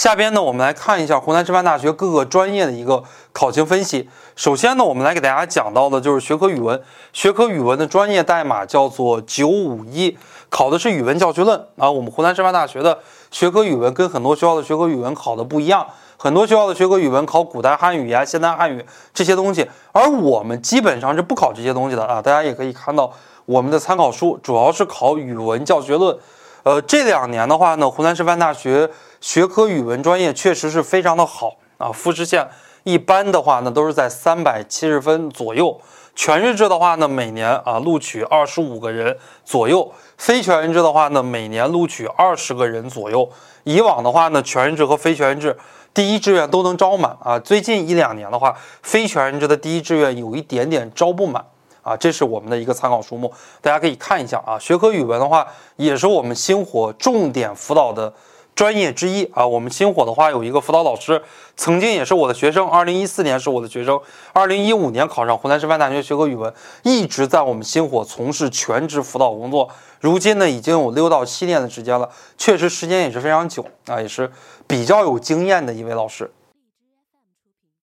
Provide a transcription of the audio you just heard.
下边呢，我们来看一下湖南师范大学各个专业的一个考情分析。首先呢，我们来给大家讲到的就是学科语文，学科语文的专业代码叫做九五一，考的是语文教学论啊。我们湖南师范大学的学科语文跟很多学校的学科语文考的不一样，很多学校的学科语文考古代汉语呀、现代汉语这些东西，而我们基本上是不考这些东西的啊。大家也可以看到我们的参考书主要是考语文教学论。呃，这两年的话呢，湖南师范大学学科语文专业确实是非常的好啊。复试线一般的话呢，都是在三百七十分左右。全日制的话呢，每年啊录取二十五个人左右；非全日制的话呢，每年录取二十个人左右。以往的话呢，全日制和非全日制第一志愿都能招满啊。最近一两年的话，非全日制的第一志愿有一点点招不满。啊，这是我们的一个参考书目，大家可以看一下啊。学科语文的话，也是我们星火重点辅导的专业之一啊。我们星火的话有一个辅导老师，曾经也是我的学生，二零一四年是我的学生，二零一五年考上湖南师范大学学科语文，一直在我们星火从事全职辅导工作，如今呢已经有六到七年的时间了，确实时间也是非常久啊，也是比较有经验的一位老师。